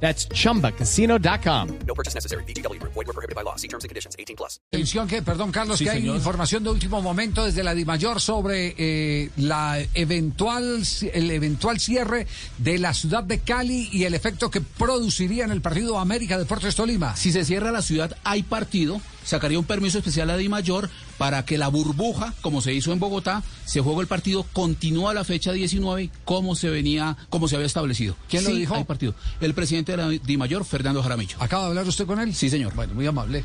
That's chumbacasino.com. No purchase necessary. BGW. Void were prohibited by law. See terms and conditions. 18 plus. Atención que, perdón Carlos, que hay información de último momento desde la DIMAYOR sobre eh, la eventual, el eventual cierre de la ciudad de Cali y el efecto que produciría en el partido América Deportes Tolima. Si se cierra la ciudad, hay partido. Sacaría un permiso especial a Di Mayor para que la burbuja, como se hizo en Bogotá, se juegue el partido, continúa la fecha 19 como se venía, como se había establecido. ¿Quién lo dijo? Hay partido. El presidente de la Di Mayor, Fernando Jaramillo. ¿Acaba de hablar usted con él? Sí, señor. Bueno, muy amable.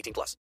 18 plus.